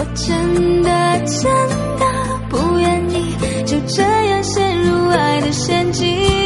我真的真的不愿意就这样陷入爱的陷阱。